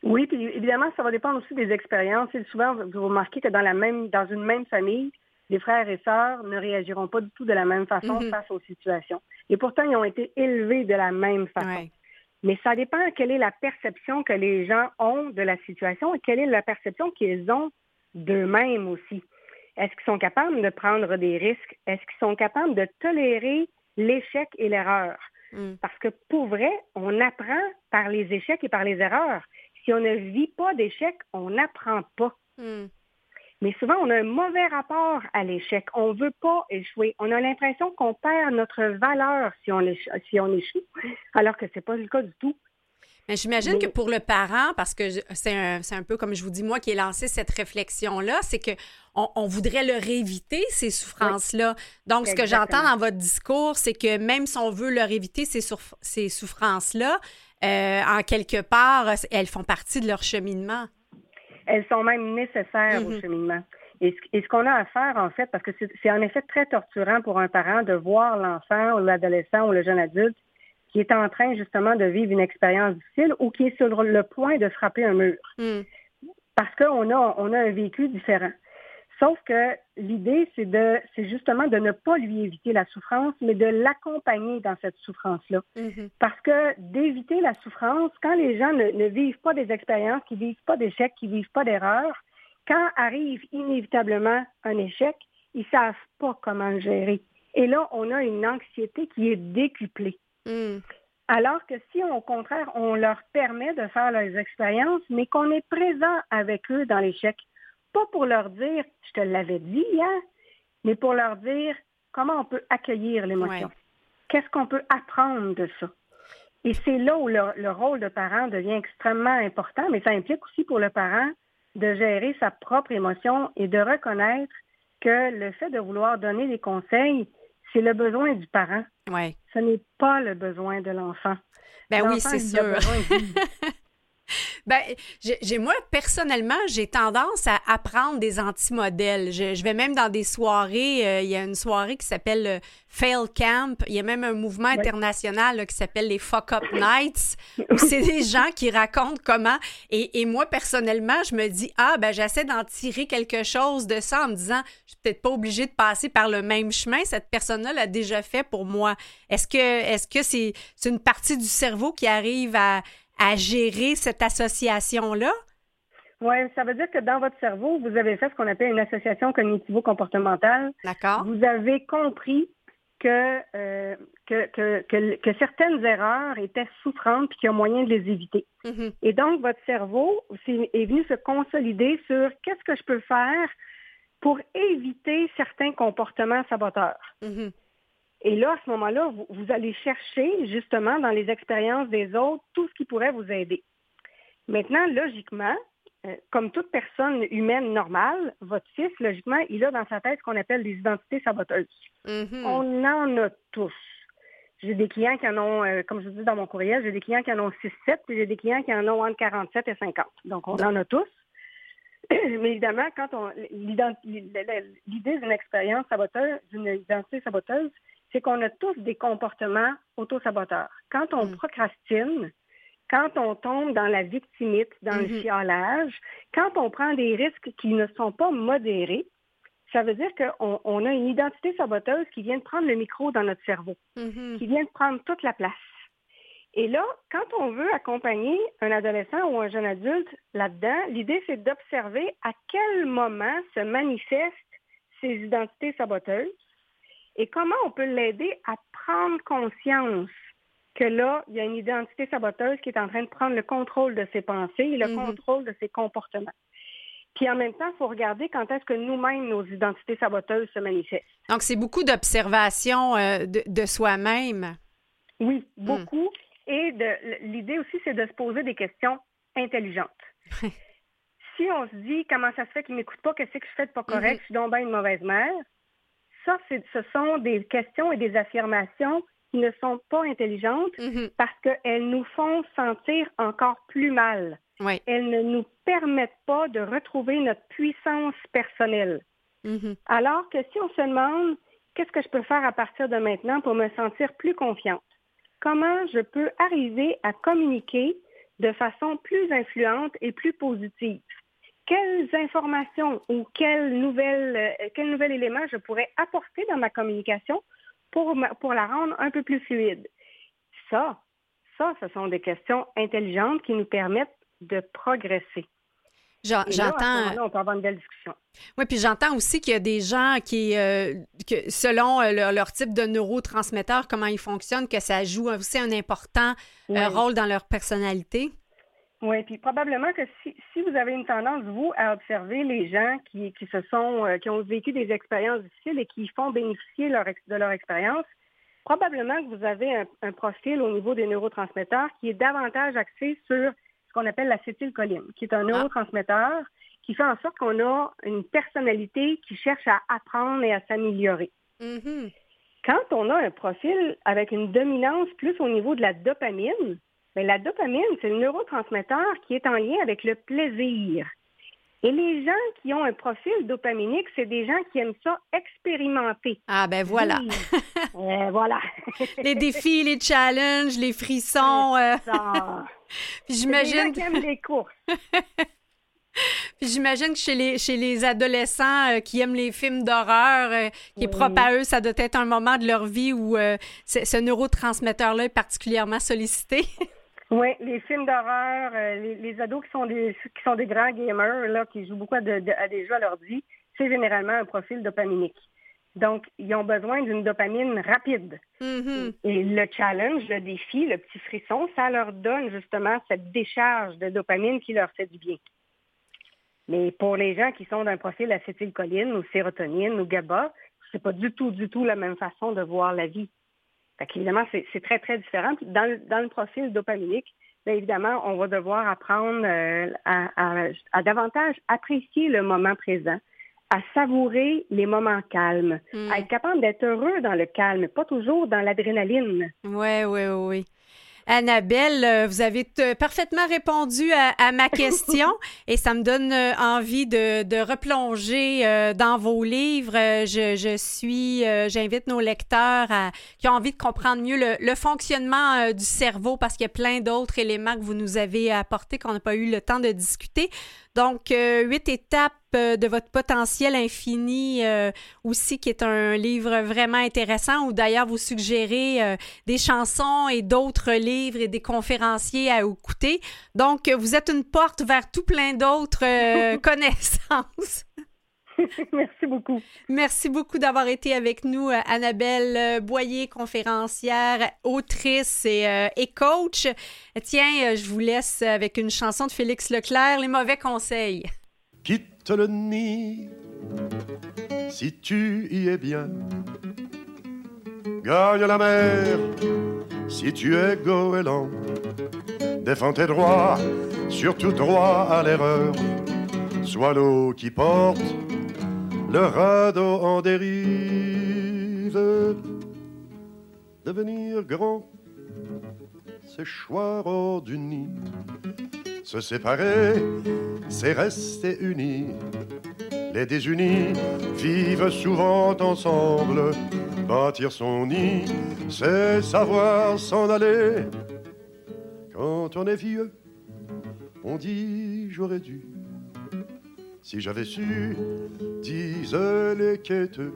Oui, puis évidemment, ça va dépendre aussi des expériences. Et souvent, vous remarquez que dans la même, dans une même famille, les frères et sœurs ne réagiront pas du tout de la même façon Mhm. face aux situations. Et pourtant, ils ont été élevés de la même façon. Ouais. Mais ça dépend quelle est la perception que les gens ont de la situation et quelle est la perception qu'ils ont d'eux-mêmes aussi. Est-ce qu'ils sont capables de prendre des risques? Est-ce qu'ils sont capables de tolérer l'échec et l'erreur? Hmm. Parce que pour vrai, on apprend par les échecs et par les erreurs. Si on ne vit pas d'échecs, on n'apprend pas. Hmm. Mais souvent, on a un mauvais rapport à l'échec. On ne veut pas échouer. On a l'impression qu'on perd notre valeur si on, éche- si on échoue, alors que ce n'est pas le cas du tout. Mais j'imagine que pour le parent, parce que c'est un, c'est un peu comme je vous dis, moi, qui ai lancé cette réflexion-là, c'est que on, on voudrait leur éviter ces souffrances-là. Donc, ce que j'entends dans votre discours, c'est que même si on veut leur éviter ces, ces souffrances-là, euh, en quelque part, elles font partie de leur cheminement. Elles sont même nécessaires Mhm. au cheminement. Et ce, qu'on a à faire, en fait, parce que c'est en effet très torturant pour un parent de voir l'enfant ou l'adolescent ou le jeune adulte qui est en train justement de vivre une expérience difficile ou qui est sur le point de frapper un mur. Hmm. parce qu'on a, on a un vécu différent. Sauf que l'idée, c'est de, c'est justement de ne pas lui éviter la souffrance, mais de l'accompagner dans cette souffrance-là. Mhm. Parce que d'éviter la souffrance, quand les gens ne, ne vivent pas des expériences, qui vivent pas d'échecs, qui vivent pas d'erreurs, quand arrive inévitablement un échec, ils savent pas comment le gérer. Et là, on a une anxiété qui est décuplée. Mm. Alors que si, au contraire, on leur permet de faire leurs expériences, mais qu'on est présent avec eux dans l'échec, pas pour leur dire, je te l'avais dit hier, mais pour leur dire comment on peut accueillir l'émotion. Ouais. Qu'est-ce qu'on peut apprendre de ça? Et c'est là où le, le rôle de parent devient extrêmement important, mais ça implique aussi pour le parent de gérer sa propre émotion et de reconnaître que le fait de vouloir donner des conseils, c'est le besoin du parent. Ouais. Ce n'est pas le besoin de l'enfant. Ben oui, c'est sûr. Ben, j'ai, moi, personnellement, j'ai tendance à apprendre des anti-modèles. Je, je vais même dans des soirées. euh, il y a une soirée qui s'appelle le Fail Camp. Il y a même un mouvement international là, qui s'appelle les Fuck Up Nights, où c'est des gens qui racontent comment. Et, et moi, personnellement, je me dis, ah, ben, j'essaie d'en tirer quelque chose de ça en me disant, je suis peut-être pas obligée de passer par le même chemin. Cette personne-là l'a déjà fait pour moi. Est-ce que, est-ce que c'est, c'est une partie du cerveau qui arrive à à gérer cette association-là? Oui, ça veut dire que dans votre cerveau, vous avez fait ce qu'on appelle une association cognitivo-comportementale. D'accord? Vous avez compris que, euh, que, que, que, que certaines erreurs étaient souffrantes et qu'il y a moyen de les éviter. Mhm. Et donc, votre cerveau est venu se consolider sur qu'est-ce que je peux faire pour éviter certains comportements saboteurs. Mhm. Et là, à ce moment-là, vous, vous allez chercher justement dans les expériences des autres tout ce qui pourrait vous aider. Maintenant, logiquement, euh, comme toute personne humaine normale, votre fils, logiquement, il a dans sa tête ce qu'on appelle des identités saboteuses. Mhm. On en a tous. J'ai des clients qui en ont, euh, comme je vous dis dans mon courriel, j'ai des clients qui en ont 6-7, puis j'ai des clients qui en ont entre 47 et 50. Donc, on en a tous. Mais évidemment, quand on l'idée d'une expérience saboteuse, d'une identité saboteuse, c'est qu'on a tous des comportements autosaboteurs. Quand on Mm. procrastine, quand on tombe dans la victimite, dans le Mhm. chialage, quand on prend des risques qui ne sont pas modérés, ça veut dire qu'on on a une identité saboteuse qui vient de prendre le micro dans notre cerveau Mhm. qui vient de prendre toute la place. Et là, quand on veut accompagner un adolescent ou un jeune adulte là-dedans, l'idée, c'est d'observer à quel moment se manifestent ces identités saboteuses et comment on peut l'aider à prendre conscience que là, il y a une identité saboteuse qui est en train de prendre le contrôle de ses pensées et le Mhm. contrôle de ses comportements? Puis en même temps, il faut regarder quand est-ce que nous-mêmes, nos identités saboteuses se manifestent. Donc, c'est beaucoup d'observation euh, de, de soi-même. Oui, beaucoup. Et de- l'idée aussi, c'est de se poser des questions intelligentes. si on se dit comment ça se fait qu'il m'écoute pas, qu'est-ce que je fais de pas correct, Mhm. je suis donc bien une mauvaise mère, ça, ce sont des questions et des affirmations qui ne sont pas intelligentes Mhm. parce qu'elles nous font sentir encore plus mal. Oui. Elles ne nous permettent pas de retrouver notre puissance personnelle. Mhm. Alors que si on se demande qu'est-ce que je peux faire à partir de maintenant pour me sentir plus confiante, comment je peux arriver à communiquer de façon plus influente et plus positive, quelles informations ou quels nouvel, euh, quel nouvel élément je pourrais apporter dans ma communication pour, ma- pour la rendre un peu plus fluide? Ça, ça, ce sont des questions intelligentes qui nous permettent de progresser. J'entends. on peut avoir une belle discussion. Oui, puis j'entends aussi qu'il y a des gens qui, euh, que selon euh, leur, leur type de neurotransmetteur, comment ils fonctionnent, que ça joue aussi un important euh, rôle dans leur personnalité. Oui, puis probablement que si, si vous avez une tendance, vous, à observer les gens qui, qui se sont, euh, qui ont vécu des expériences difficiles et qui font bénéficier leur de leur expérience, probablement que vous avez un, un profil au niveau des neurotransmetteurs qui est davantage axé sur ce qu'on appelle l'acétylcholine, qui est un neurotransmetteur qui fait en sorte qu'on a une personnalité qui cherche à apprendre et à s'améliorer. Mhm. Quand on a un profil avec une dominance plus au niveau de la dopamine, bien, la dopamine, c'est le neurotransmetteur qui est en lien avec le plaisir. Et les gens qui ont un profil dopaminique, c'est des gens qui aiment ça expérimenter. Ah, ben voilà. Euh, voilà. les défis, les challenges, les frissons. euh, puis des gens j'imagine. qui aiment les courses. Puis j'imagine que chez les, chez les adolescents euh, qui aiment les films d'horreur, euh, qui est propre à eux, ça doit être un moment de leur vie où euh, ce, ce neurotransmetteur-là est particulièrement sollicité. Oui, les films d'horreur, euh, les, les ados qui sont des qui sont des grands gamers, là, qui jouent beaucoup à, de- de- à des jeux à l'ordi, c'est généralement un profil dopaminique. Donc, ils ont besoin d'une dopamine rapide. Mhm. Et le challenge, le défi, le petit frisson, ça leur donne justement cette décharge de dopamine qui leur fait du bien. Mais pour les gens qui sont d'un profil acétylcholine ou sérotonine ou GABA, c'est pas du tout, du tout la même façon de voir la vie. Fait qu'évidemment, c'est très, très différent. Dans, le- dans le profil dopaminique, bien évidemment, on va devoir apprendre euh, à, à- à davantage apprécier le moment présent, à savourer les moments calmes, Mm. à être capable d'être heureux dans le calme, pas toujours dans l'adrénaline. Oui, oui, oui. Annabelle, euh, vous avez t- parfaitement répondu à, à ma question et ça me donne euh, envie de, de replonger euh, dans vos livres. Euh, Je, je suis, euh, j'invite nos lecteurs à- qui ont envie de comprendre mieux le, le fonctionnement euh, du cerveau parce qu'il y a plein d'autres éléments que vous nous avez apportés qu'on n'a pas eu le temps de discuter. Donc, euh, huit étapes euh, de votre potentiel infini euh, aussi, qui est un livre vraiment intéressant où d'ailleurs vous suggérez euh, des chansons et d'autres livres et des conférenciers à écouter. Donc, euh, vous êtes une porte vers tout plein d'autres euh, connaissances. Merci beaucoup. Merci beaucoup d'avoir été avec nous, euh, Annabelle euh, Boyer, conférencière, autrice et, euh, et coach. Tiens, euh, je vous laisse avec une chanson de Félix Leclerc, Les mauvais conseils. Quitte le nid si tu y es bien. Gagne la mer si tu es goéland. Défends tes droits, surtout droit à l'erreur. Sois l'eau qui porte le radeau en dérive. Devenir grand, c'est choir hors du nid. Se séparer, c'est rester unis. Les désunis vivent souvent ensemble. Bâtir son nid, c'est savoir s'en aller. Quand on est vieux, on dit j'aurais dû. Si j'avais su, disent les quêteux.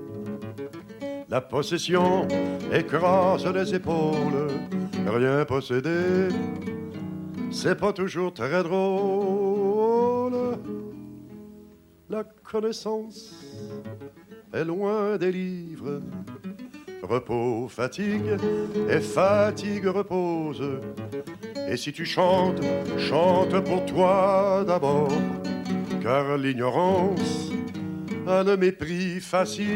La possession écrase les épaules. Rien posséder, c'est pas toujours très drôle. La connaissance est loin des livres. Repos, fatigue, et fatigue repose. Et si tu chantes, chante pour toi d'abord, car l'ignorance a le mépris facile.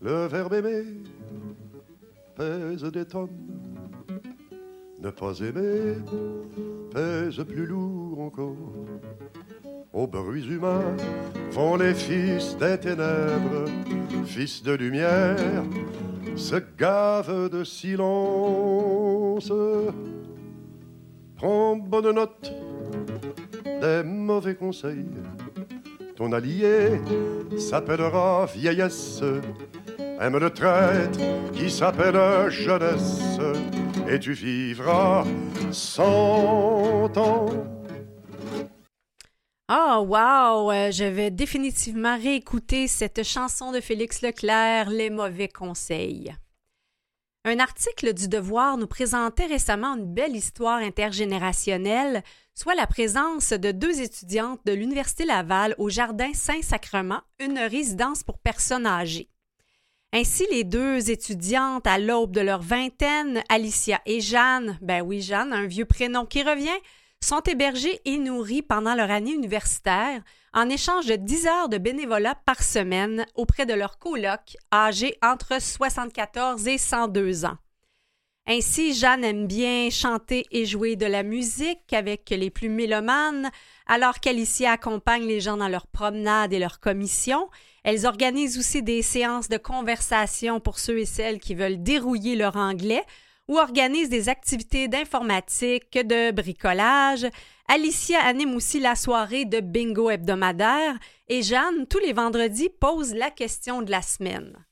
Le verbe aimer pèse des tonnes. Ne pas aimer pèse plus lourd encore. Aux bruits humains vont les fils des ténèbres, fils de lumière, se gavent de silence. Prends bonne note des mauvais conseils. Ton allié s'appellera vieillesse. Aime le traître qui s'appelle jeunesse. Et tu vivras cent ans. Oh, wow! Euh, je vais définitivement réécouter cette chanson de Félix Leclerc, Les mauvais conseils. Un article du Devoir nous présentait récemment une belle histoire intergénérationnelle, soit la présence de deux étudiantes de l'Université Laval au Jardin Saint-Sacrement, une résidence pour personnes âgées. Ainsi, les deux étudiantes à l'aube de leur vingtaine, Alicia et Jeanne, ben oui, Jeanne, un vieux prénom qui revient, sont hébergées et nourries pendant leur année universitaire en échange de 10 heures de bénévolat par semaine auprès de leurs colocs âgés entre 74 et 102 ans. Ainsi, Jeanne aime bien chanter et jouer de la musique avec les plus mélomanes, alors qu'Alicia accompagne les gens dans leurs promenades et leurs commissions. Elles organisent aussi des séances de conversation pour ceux et celles qui veulent dérouiller leur anglais ou organisent des activités d'informatique, de bricolage. Alicia anime aussi la soirée de bingo hebdomadaire et Jeanne, tous les vendredis, pose la question de la semaine.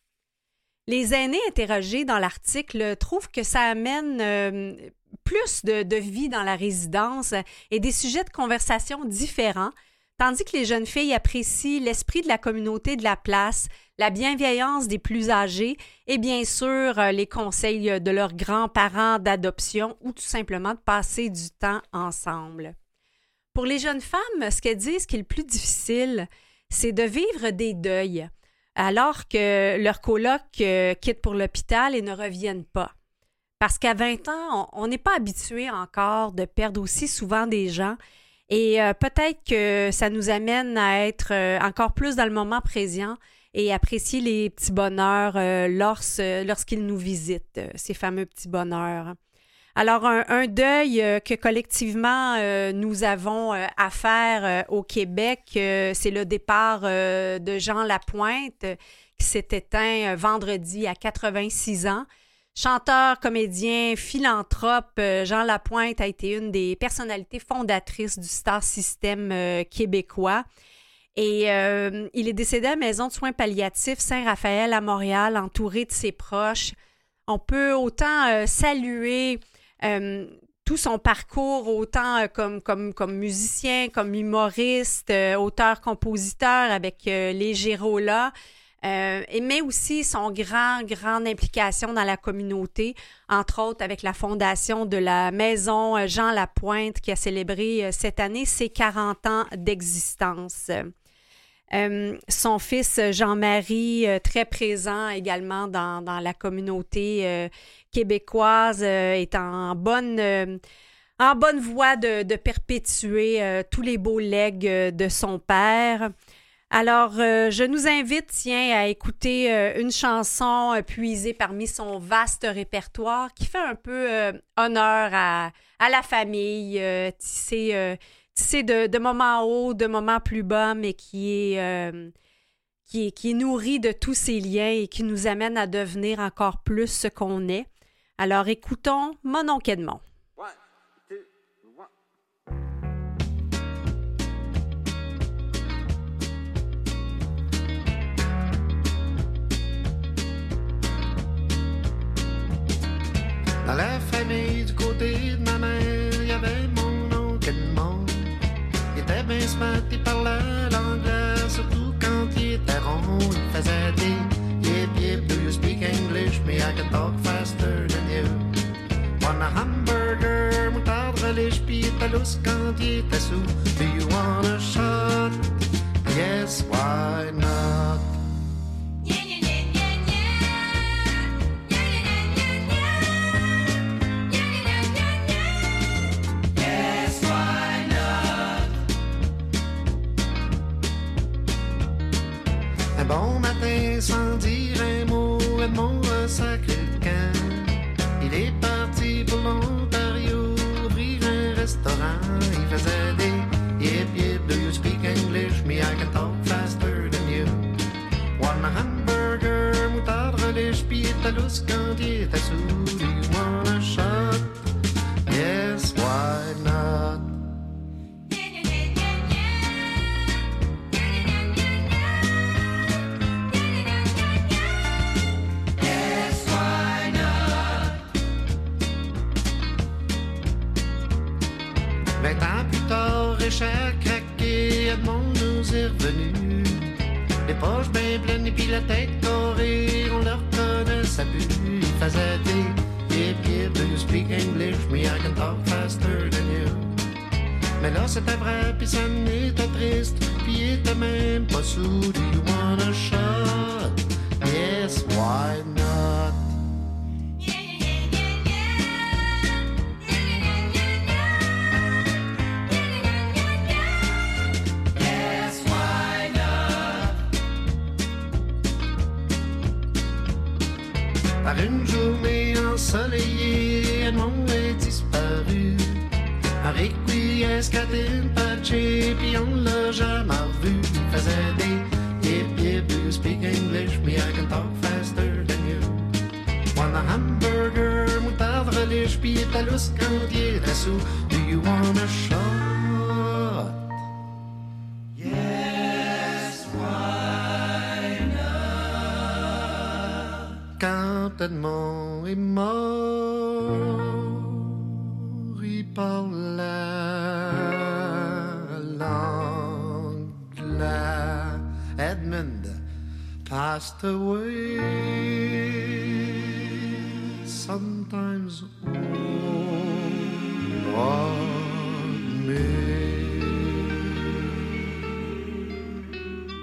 Les aînés interrogés dans l'article trouvent que ça amène euh, plus de, de vie dans la résidence et des sujets de conversation différents, tandis que les jeunes filles apprécient l'esprit de la communauté de la place, la bienveillance des plus âgés et bien sûr euh, les conseils de leurs grands-parents d'adoption ou tout simplement de passer du temps ensemble. Pour les jeunes femmes, ce qu'elles disent qui est le plus difficile, c'est de vivre des deuils alors que leurs colocs euh, quittent pour l'hôpital et ne reviennent pas. Parce qu'à 20 ans, on n'est pas habitué encore de perdre aussi souvent des gens. Et euh, peut-être que ça nous amène à être euh, encore plus dans le moment présent et apprécier les petits bonheurs lorsqu'ils nous visitent, ces fameux petits bonheurs. Alors, un, deuil euh, que collectivement euh, nous avons euh, à faire au Québec, c'est le départ de Jean Lapointe qui s'est éteint vendredi à 86 ans. Chanteur, comédien, philanthrope, Jean Lapointe a été une des personnalités fondatrices du Star System québécois. Et il est décédé à la maison de soins palliatifs Saint-Raphaël à Montréal, entouré de ses proches. On peut autant saluer euh, tout son parcours, autant euh, comme, musicien, comme humoriste, euh, auteur-compositeur avec les Gérolas, mais aussi son grand, grande implication dans la communauté, entre autres avec la fondation de la Maison Jean Lapointe qui a célébré cette année ses 40 ans d'existence. son fils Jean-Marie, très présent également dans, dans la communauté québécoise euh, est en bonne, euh, en bonne voie de, perpétuer euh, tous les beaux legs de son père. Alors, je nous invite, tiens, à écouter une chanson puisée parmi son vaste répertoire qui fait un peu honneur à, la famille, tissé, de, de, moments hauts, de moments plus bas, mais qui est, qui est, qui est nourri de tous ces liens et qui nous amène à devenir encore plus ce qu'on est. Alors écoutons Mon. Dans la famille du côté de ma mère, il y avait mon oncle Edmond. Il était bien smart, il parlait l'anglais, surtout quand il était rond. Il faisait des yip yip, do you speak English? Me, I can talk faster want a hamburger, moutarde, relish, pis talus quand il était sous. Par une journée ensoleillée, Edmond est disparu. Avec lui, Escadine patché, puis on l'a jamais revu. Il faisait des yip yip, you speak English? Me, I can talk faster than you. Want a hamburger, moutarde, relish, puis talus quand il était sous. Do you want a? Quand Edmond est mort, il parlait l'anglais. Edmund passed away. Sometimes on me.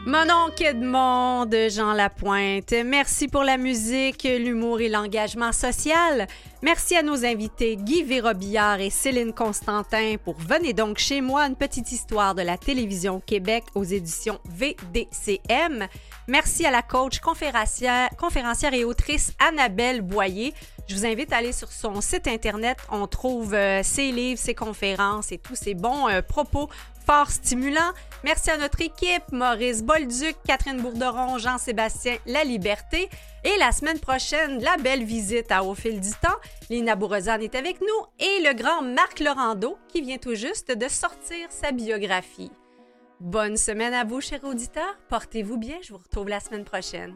Mon oncle Edmond de Jean Lapointe. Merci pour la musique, l'humour et l'engagement social. Merci à nos invités Guy Vérobillard et Céline Constantin pour Venez donc chez moi, une petite histoire de la télévision Québec aux éditions VDCM. Merci à la coach conférencière, et autrice Annabelle Boyer. Je vous invite à aller sur son site internet. On trouve euh, ses livres, ses conférences et tous ses bons euh, propos fort stimulants. Merci à notre équipe, Maurice Bolduc, Catherine Bourderon, Jean-Sébastien La Liberté. Et la semaine prochaine, la belle visite à Au fil du temps. Lina Bourrezane est avec nous et le grand Marc Laurando qui vient tout juste de sortir sa biographie. Bonne semaine à vous, chers auditeurs. Portez-vous bien. Je vous retrouve la semaine prochaine.